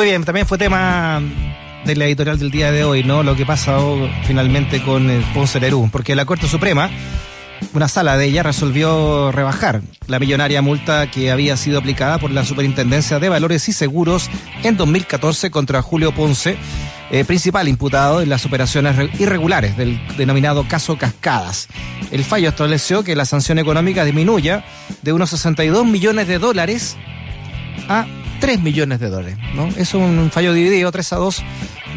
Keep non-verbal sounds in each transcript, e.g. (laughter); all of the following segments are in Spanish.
Muy bien, también fue tema de la editorial del día de hoy, ¿no? Lo que pasa finalmente con el Ponce Lerú, porque la Corte Suprema, una sala de ella resolvió rebajar la millonaria multa que había sido aplicada por la Superintendencia de Valores y Seguros en 2014 contra Julio Ponce, eh, principal imputado en las operaciones irregulares del denominado caso Cascadas. El fallo estableció que la sanción económica disminuya de unos 62 millones de dólares a 3 millones de dólares. ¿no? Es un fallo dividido, 3 a 2,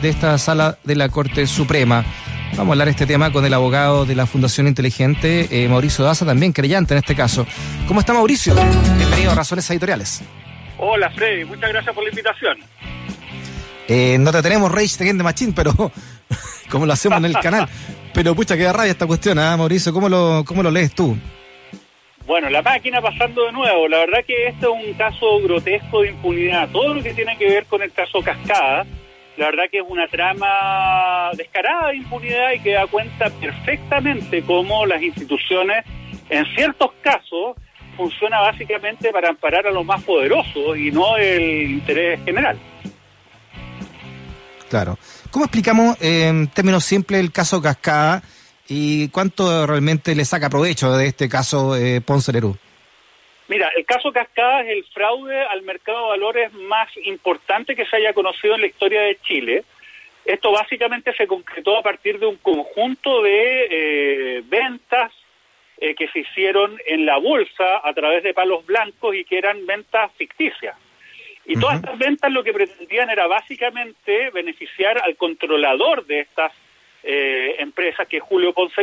de esta sala de la Corte Suprema. Vamos a hablar este tema con el abogado de la Fundación Inteligente, eh, Mauricio Daza, también creyente en este caso. ¿Cómo está Mauricio? Bienvenido a Razones Editoriales. Hola Freddy, muchas gracias por la invitación. Eh, no te tenemos Rage de Machine, pero (laughs) como lo hacemos en el canal. (laughs) Pero pucha, queda rabia esta cuestión, ¿ah, Mauricio? ¿Cómo lo, ¿Cómo lo lees tú? Bueno, la máquina pasando de nuevo. La verdad que este es un caso grotesco de impunidad. Todo lo que tiene que ver con el caso Cascada, la verdad que es una trama descarada de impunidad y que da cuenta perfectamente cómo las instituciones, en ciertos casos, funciona básicamente para amparar a los más poderosos y no el interés general. Claro. ¿Cómo explicamos en términos simples el caso Cascada? ¿Y cuánto realmente le saca provecho de este caso eh, Ponce Lerú? Mira, el caso Cascada es el fraude al mercado de valores más importante que se haya conocido en la historia de Chile. Esto básicamente se concretó a partir de un conjunto de eh, ventas eh, que se hicieron en la bolsa a través de palos blancos y que eran ventas ficticias. Y todas estas ventas lo que pretendían era básicamente beneficiar al controlador de estas eh, empresas, que es Julio Ponce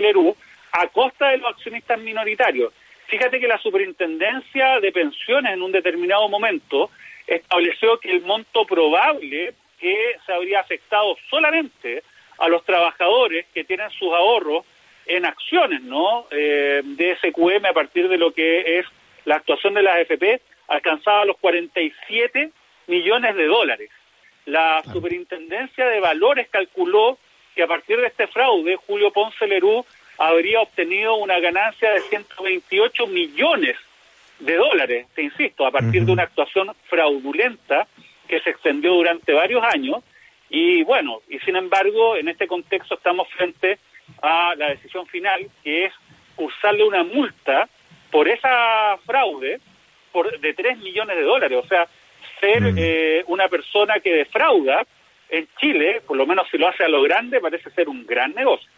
a costa de los accionistas minoritarios. Fíjate que la superintendencia de pensiones en un determinado momento estableció que el monto probable que se habría afectado solamente a los trabajadores que tienen sus ahorros en acciones, ¿no? Eh, de SQM a partir de lo que es la actuación de las AFP alcanzaba los 47 millones de dólares. La superintendencia de valores calculó que a partir de este fraude, Julio Ponce Lerú habría obtenido una ganancia de 128 millones de dólares, te insisto, a partir de una actuación fraudulenta que se extendió durante varios años. Y bueno, y sin embargo, en este contexto estamos frente a la decisión final, que es cursarle una multa por esa fraude por, de 3 millones de dólares. O sea, ser eh, una persona que defrauda en Chile, por lo menos si lo hace a lo grande, parece ser un gran negocio.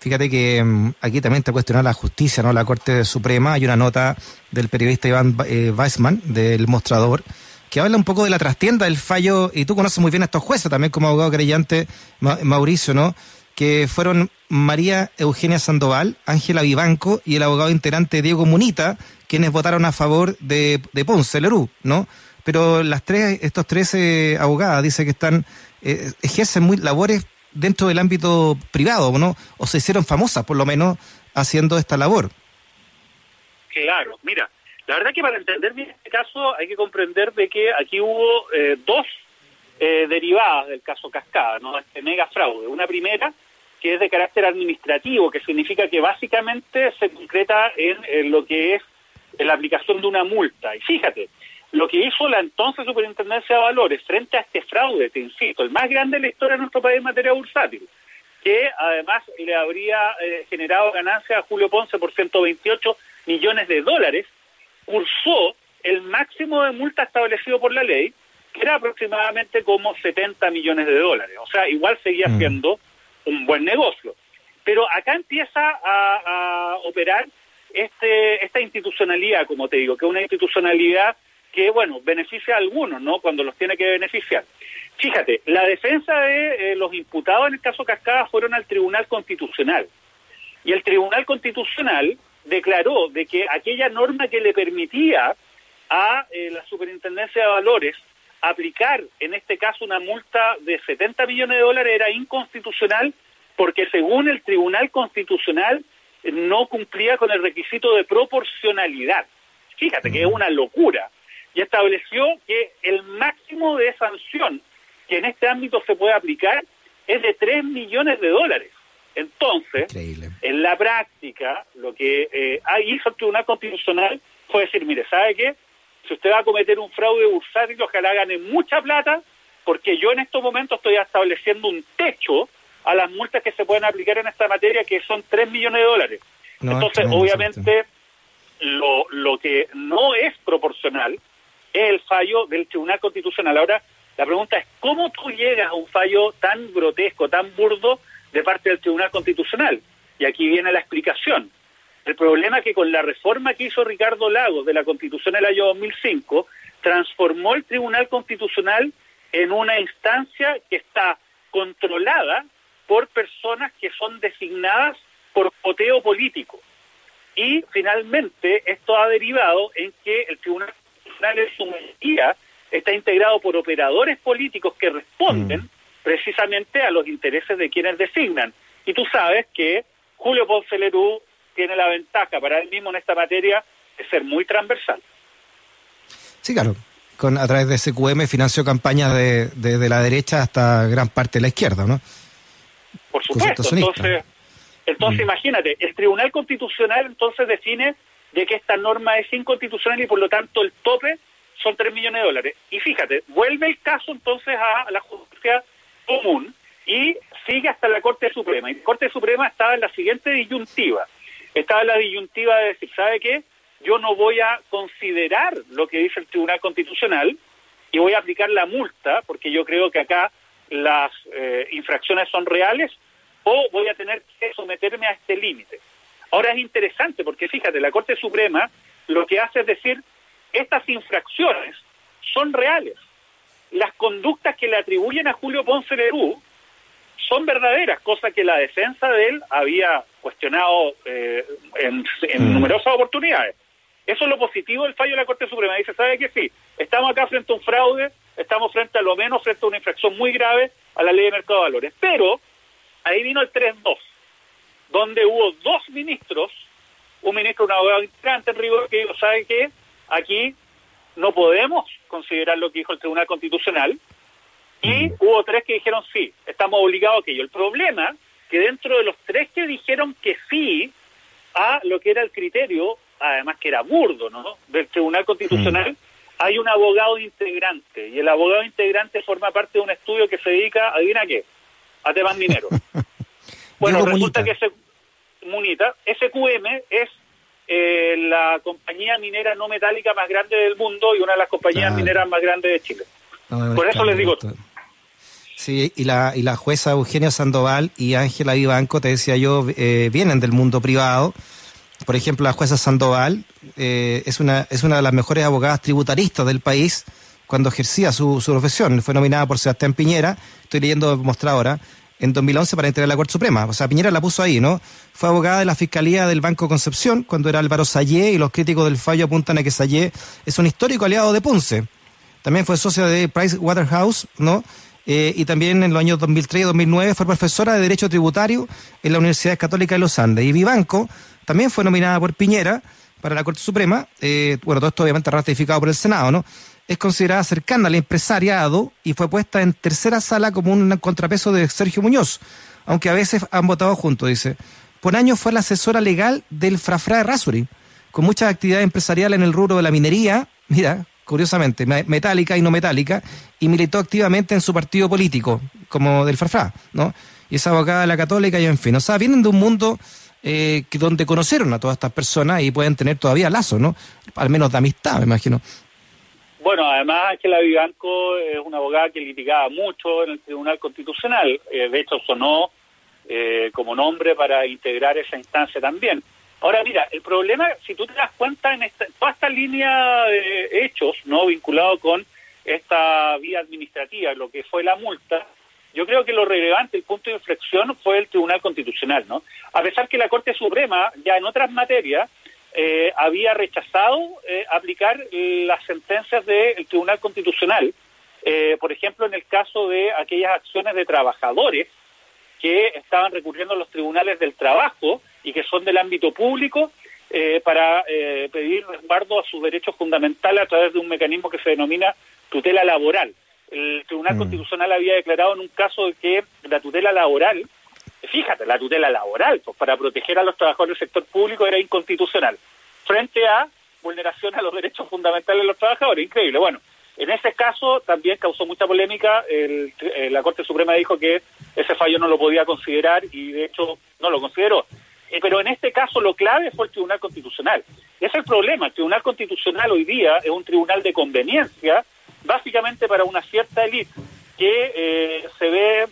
Fíjate que mm, aquí también te cuestionado la justicia, ¿no? La Corte Suprema, hay una nota del periodista Iván eh, Weissman, del Mostrador, que habla un poco de la trastienda del fallo, y tú conoces muy bien a estos jueces también como abogado creyente, Mauricio, ¿no? Que fueron María Eugenia Sandoval, Ángela Vivanco y el abogado integrante Diego Munita, quienes votaron a favor de, de Ponce, Lerú, ¿no? Pero las tres, estos tres eh, abogadas dice que están, eh, ejercen muy labores dentro del ámbito privado, ¿no? O se hicieron famosas, por lo menos, haciendo esta labor. Claro, mira, la verdad que para entender bien este caso hay que comprender de que aquí hubo eh, dos derivadas del caso Cascada, ¿no? Este mega fraude. Una primera que es de carácter administrativo, que significa que básicamente se concreta en lo que es la aplicación de una multa. Y fíjate, lo que hizo la entonces Superintendencia de Valores frente a este fraude, te insisto, el más grande de la historia de nuestro país en materia bursátil, que además le habría eh, generado ganancias a Julio Ponce por 128 millones de dólares, cursó el máximo de multa establecido por la ley, que era aproximadamente como 70 millones de dólares. O sea, igual seguía mm. siendo un buen negocio. Pero acá empieza a, a operar este, esta institucionalidad, como te digo, que es una institucionalidad que, bueno, beneficia a algunos, ¿no? Cuando los tiene que beneficiar. Fíjate, la defensa de eh, los imputados en el caso Cascada fueron al Tribunal Constitucional. Y el Tribunal Constitucional declaró de que aquella norma que le permitía a eh, la Superintendencia de Valores aplicar, en este caso, una multa de 70 millones de dólares era inconstitucional porque según el Tribunal Constitucional no cumplía con el requisito de proporcionalidad. Fíjate que es una locura y estableció que el máximo de sanción que en este ámbito se puede aplicar es de 3 millones de dólares. Entonces, en la práctica, lo que eh, hizo el Tribunal Constitucional fue decir, mire, ¿sabe qué? si usted va a cometer un fraude bursátil, ojalá gane mucha plata, porque yo en estos momentos estoy estableciendo un techo a las multas que se pueden aplicar en esta materia, que son 3 millones de dólares. Entonces, obviamente, lo, lo que no es proporcional es el fallo del Tribunal Constitucional. Ahora, la pregunta es, ¿cómo tú llegas a un fallo tan grotesco, tan burdo de parte del Tribunal Constitucional? Y aquí viene la explicación. El problema es que con la reforma que hizo Ricardo Lagos de la Constitución del año 2005, transformó el Tribunal Constitucional en una instancia que está controlada por personas que son designadas por poteo político. Y finalmente esto ha derivado en que el Tribunal Constitucional en su mayoría está integrado por operadores políticos que responden mm. precisamente a los intereses de quienes designan. Y tú sabes que Julio Ponce Lerú tiene la ventaja para él mismo en esta materia de ser muy transversal. Sí, claro. Con, a través de SQM financió campañas de, de, la derecha hasta gran parte de la izquierda, ¿no? Por supuesto. Entonces, entonces mm. imagínate, el Tribunal Constitucional entonces define de que esta norma es inconstitucional y por lo tanto el tope son 3 millones de dólares. Y fíjate, vuelve el caso entonces a la justicia común y sigue hasta la Corte Suprema. Y la Corte Suprema estaba en la siguiente disyuntiva estaba la disyuntiva de decir, ¿sabe qué? Yo no voy a considerar lo que dice el Tribunal Constitucional y voy a aplicar la multa, porque yo creo que acá las eh, infracciones son reales, o voy a tener que someterme a este límite. Ahora es interesante porque fíjate, la Corte Suprema lo que hace es decir, estas infracciones son reales. Las conductas que le atribuyen a Julio Ponce Lerú son verdaderas, cosa que la defensa de él había cuestionado eh, en, mm. numerosas oportunidades. Eso es lo positivo del fallo de la Corte Suprema. Dice, ¿sabe qué? Sí, estamos acá frente a un fraude, estamos frente a lo menos frente a una infracción muy grave a la ley de mercado de valores. Pero ahí vino el 3-2, donde hubo dos ministros, un ministro, un abogado integrante en rigor, que dijo, ¿sabe qué? Aquí no podemos considerar lo que dijo el Tribunal Constitucional, y hubo tres que dijeron sí, estamos obligados a aquello. El problema que dentro de los tres que dijeron que sí a lo que era el criterio, además que era burdo, ¿no? Del Tribunal Constitucional, hay un abogado integrante y el abogado integrante forma parte de un estudio que se dedica, adivina qué, a temas mineros. (laughs) bueno, resulta que ese Munita, SQM es eh, la compañía minera no metálica más grande del mundo y una de las compañías mineras más grandes de Chile. Por eso les digo, Sí, y la, y la jueza Eugenia Sandoval y Ángela Vivanco, te decía yo, eh, vienen del mundo privado. Por ejemplo, la jueza Sandoval eh, es, una, es una de las mejores abogadas tributaristas del país cuando ejercía su, su profesión. Fue nominada por Sebastián Piñera, estoy leyendo ahora, en 2011 para integrar la Corte Suprema. O sea, Piñera la puso ahí, ¿no? Fue abogada de la Fiscalía del Banco Concepción cuando era Álvaro Sayé y los críticos del fallo apuntan a que Sayé es un histórico aliado de Ponce. También fue socia de Price Waterhouse, ¿no? Eh, y también en los años 2003 y 2009 fue profesora de Derecho Tributario en la Universidad Católica de los Andes. Y Vivanco también fue nominada por Piñera para la Corte Suprema, eh, bueno, todo esto obviamente ratificado por el Senado, ¿no? Es considerada cercana al empresariado y fue puesta en tercera sala como un contrapeso de Sergio Muñoz, aunque a veces han votado juntos, dice. Por años fue la asesora legal del Frafra de Rasuri, con muchas actividades empresariales en el rubro de la minería, mira, curiosamente, metálica y no metálica, y militó activamente en su partido político, como del Farfá, ¿no? Y es abogada de la católica y en fin. O sea, vienen de un mundo eh, donde conocieron a todas estas personas y pueden tener todavía lazos, ¿no? Al menos de amistad, me imagino. Bueno, además que la Vivanco es una abogada que litigaba mucho en el Tribunal Constitucional. Eh, de hecho, sonó eh, como nombre para integrar esa instancia también. Ahora, mira, el problema, si tú te das cuenta en esta, toda esta línea de hechos, no vinculado con esta vía administrativa, lo que fue la multa, yo creo que lo relevante, el punto de inflexión fue el Tribunal Constitucional, ¿no? A pesar que la Corte Suprema, ya en otras materias, eh, había rechazado eh, aplicar las sentencias del Tribunal Constitucional, eh, por ejemplo, en el caso de aquellas acciones de trabajadores que estaban recurriendo a los tribunales del trabajo y que son del ámbito público eh, para eh, pedir resguardo a sus derechos fundamentales a través de un mecanismo que se denomina tutela laboral. El Tribunal mm. Constitucional había declarado en un caso de que la tutela laboral, fíjate, la tutela laboral, pues para proteger a los trabajadores del sector público era inconstitucional, frente a vulneración a los derechos fundamentales de los trabajadores. Increíble. Bueno, en ese caso también causó mucha polémica. El, eh, la Corte Suprema dijo que ese fallo no lo podía considerar y de hecho no lo consideró. Eh, pero en este caso lo clave fue el Tribunal Constitucional. Ese es el problema. El Tribunal Constitucional hoy día es un tribunal de conveniencia, básicamente para una cierta élite que eh, se ve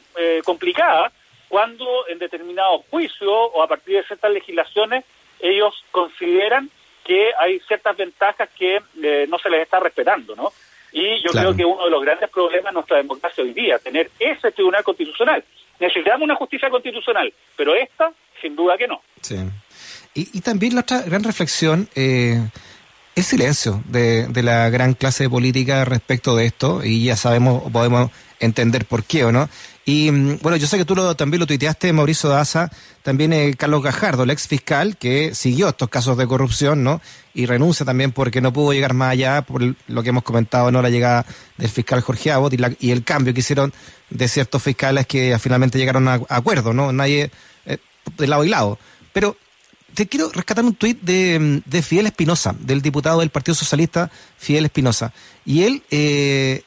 complicada cuando en determinados juicios o a partir de ciertas legislaciones ellos consideran que hay ciertas ventajas que no se les está respetando, ¿no? Y yo creo que uno de los grandes problemas de nuestra democracia hoy día, tener ese tribunal constitucional. Necesitamos una justicia constitucional, pero esta, sin duda que no. Sí. Y, también la otra gran reflexión, eh, es silencio de, la gran clase política respecto de esto, y ya sabemos, podemos entender por qué o no. Y mm, bueno, yo sé que tú lo, también lo tuiteaste, Mauricio Daza, también eh, Carlos Gajardo, el ex fiscal, que siguió estos casos de corrupción, ¿no? Y renuncia también porque no pudo llegar más allá por lo que hemos comentado, ¿no? La llegada del fiscal Jorge Abot y, el cambio que hicieron de ciertos fiscales que finalmente llegaron a, acuerdo, ¿no? Nadie, eh, de lado y lado. Pero te quiero rescatar un tuit de, de Fidel Espinosa, del diputado del Partido Socialista, Fidel Espinosa. Y él eh,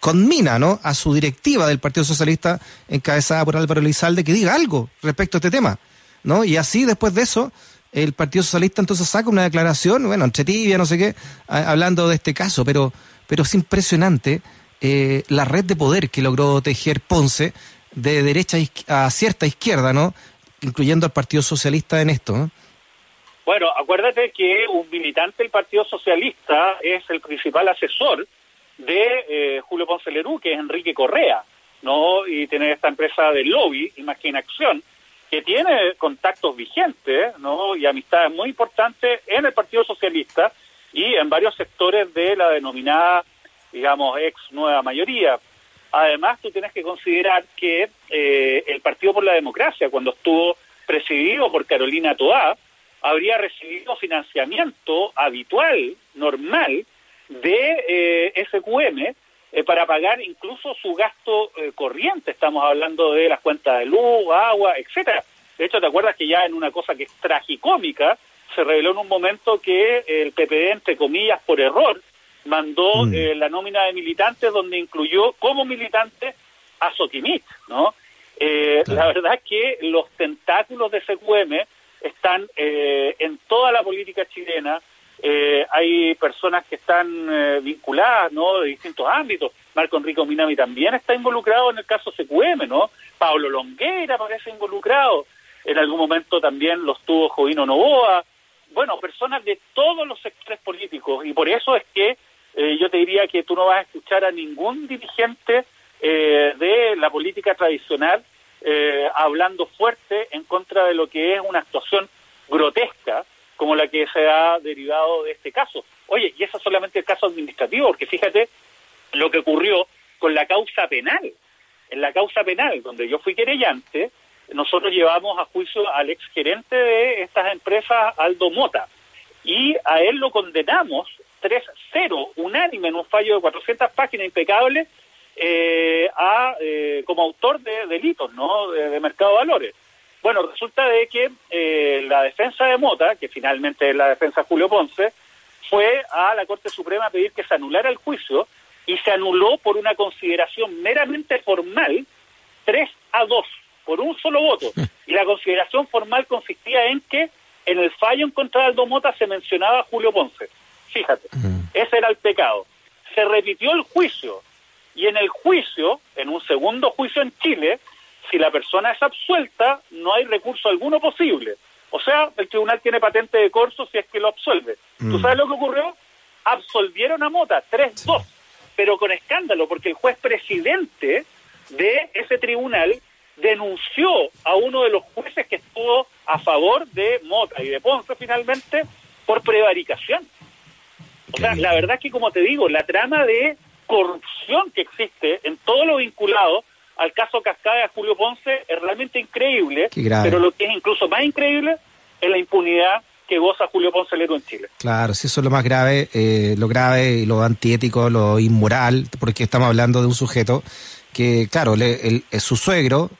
conmina ¿no? a su directiva del Partido Socialista encabezada por Álvaro Elizalde que diga algo respecto a este tema. ¿no? Y así después de eso, el Partido Socialista entonces saca una declaración, bueno, entre tibia, no sé qué, hablando de este caso, pero, pero es impresionante eh, la red de poder que logró tejer Ponce de derecha a cierta izquierda, ¿no? Incluyendo al Partido Socialista en esto, ¿no? Bueno, acuérdate que un militante del Partido Socialista es el principal asesor de eh, Julio Ponce Lerú, que es Enrique Correa, ¿no? Y tiene esta empresa de lobby, Imaginación, que tiene contactos vigentes, ¿no? Y amistades muy importantes en el Partido Socialista y en varios sectores de la denominada, digamos, ex nueva mayoría. Además, tú tienes que considerar que eh, el Partido por la Democracia, cuando estuvo presidido por Carolina Toá, habría recibido financiamiento habitual, normal, de eh, SQM eh, para pagar incluso su gasto eh, corriente. Estamos hablando de las cuentas de luz, agua, etcétera. De hecho, ¿te acuerdas que ya en una cosa que es tragicómica se reveló en un momento que el PPD, entre comillas, por error, mandó mm. la nómina de militantes donde incluyó como militante a Soquimit, ¿no? La verdad es que los tentáculos de SQM están en toda la política chilena, eh, hay personas que están eh, vinculadas, ¿no? De distintos ámbitos. Marco Enrico Minami también está involucrado en el caso CQM, ¿no? Pablo Longueira parece involucrado. En algún momento también los tuvo Jovino Novoa. Bueno, personas de todos los sectores políticos. Y por eso es que eh, yo te diría que tú no vas a escuchar a ningún dirigente de la política tradicional hablando fuerte en contra de lo que es una actuación grotesca como la que se ha derivado de este caso. Oye, y eso es solamente el caso administrativo, porque fíjate lo que ocurrió con la causa penal. En la causa penal, donde yo fui querellante, nosotros llevamos a juicio al exgerente de estas empresas, Aldo Mota, y a él lo condenamos 3-0, unánime, en un fallo de 400 páginas impecable, eh, a, eh, como autor de delitos, ¿no?, de mercado de valores. Bueno, resulta de que eh, la defensa de Mota, que finalmente es la defensa de Julio Ponce, fue a la Corte Suprema a pedir que se anulara el juicio y se anuló por una consideración meramente formal 3 a 2, por un solo voto. Y la consideración formal consistía en que en el fallo en contra de Aldo Mota se mencionaba a Julio Ponce. Fíjate, ese era el pecado. Se repitió el juicio y en el juicio, en un segundo juicio en Chile, si la persona es absuelta, no hay recurso alguno posible. O sea, el tribunal tiene patente de corso si es que lo absuelve. ¿Tú mm. sabes lo que ocurrió? Absolvieron a Mota, 3-2, pero con escándalo, porque el juez presidente de ese tribunal denunció a uno de los jueces que estuvo a favor de Mota y de Ponce finalmente por prevaricación. O sea, la verdad es que, como te digo, la trama de corrupción que existe en todo lo vinculado al caso Cascada de Julio Ponce es realmente increíble, pero lo que es incluso más increíble es la impunidad que goza Julio Ponce Leto en Chile. Claro, si eso es lo más grave, eh, lo grave y lo antiético, lo inmoral, porque estamos hablando de un sujeto que, claro, le, su suegro,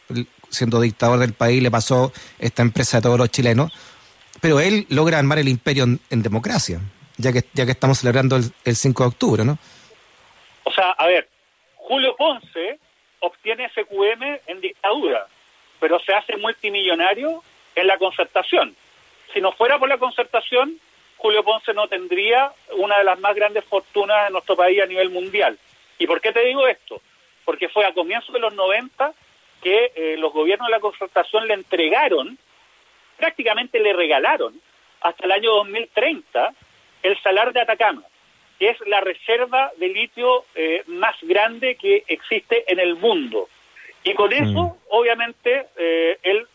siendo dictador del país, le pasó esta empresa a todos los chilenos, pero él logra armar el imperio en, democracia, ya que, ya que estamos celebrando el, el 5 de octubre, ¿no? O sea, a ver, Julio Ponce obtiene SQM en dictadura, pero se hace multimillonario en la concertación. Si no fuera por la concertación, Julio Ponce no tendría una de las más grandes fortunas en nuestro país a nivel mundial. ¿Y por qué te digo esto? Porque fue a comienzos de los 90 que eh, los gobiernos de la concertación le entregaron, prácticamente le regalaron, hasta el año 2030, el salar de Atacama, que es la reserva de litio eh, más grande que existe en el mundo. Y con eso, obviamente, eh, él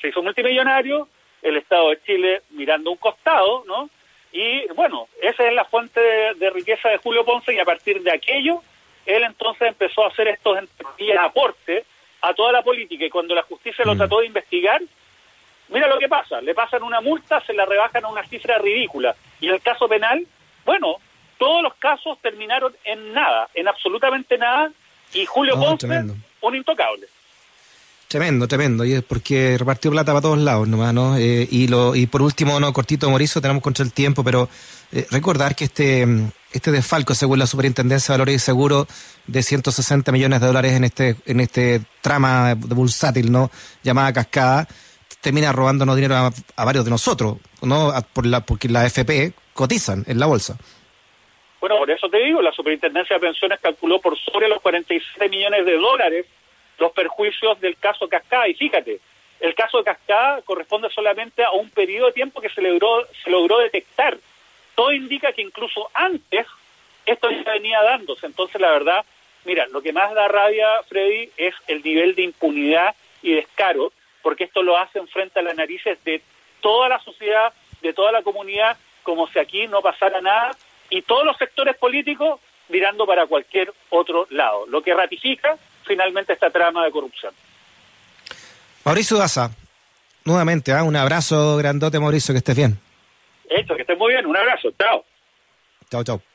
se hizo multimillonario, el Estado de Chile mirando un costado, ¿no? Y bueno, esa es la fuente de, riqueza de Julio Ponce y a partir de aquello, él entonces empezó a hacer estos aportes a toda la política y cuando la justicia lo mm. trató de investigar, mira lo que pasa, le pasan una multa, se la rebajan a una cifra ridícula. Y en el caso penal, bueno, todos los casos terminaron en nada, en absolutamente nada, y Julio Ponce, un intocable. Tremendo, tremendo, y es porque repartió plata para todos lados nomás, ¿no? Eh, y, lo, y por último, no, cortito, Morizo, tenemos contra el tiempo, pero eh, recordar que este, este desfalco, según la Superintendencia de Valores y Seguros, de 160 millones de dólares en este, en este trama de bursátil, ¿no? Llamada Cascada, termina robándonos dinero a, varios de nosotros, ¿no? por la, porque la FP cotizan en la bolsa. Bueno, por eso te digo, la Superintendencia de Pensiones calculó por sobre los 47 millones de dólares los perjuicios del caso Cascada. Y fíjate, el caso Cascada corresponde solamente a un periodo de tiempo que se logró, se logró detectar. Todo indica que incluso antes esto ya venía dándose. Entonces, la verdad, mira, lo que más da rabia, Freddy, es el nivel de impunidad y descaro, porque esto lo hacen frente a las narices de toda la sociedad, de toda la comunidad, como si aquí no pasara nada, y todos los sectores políticos mirando para cualquier otro lado, lo que ratifica finalmente esta trama de corrupción. Mauricio Daza, nuevamente, ¿ah? un abrazo grandote, Mauricio, que estés bien. Hecho, que estés muy bien, un abrazo, chao. Chao, chao.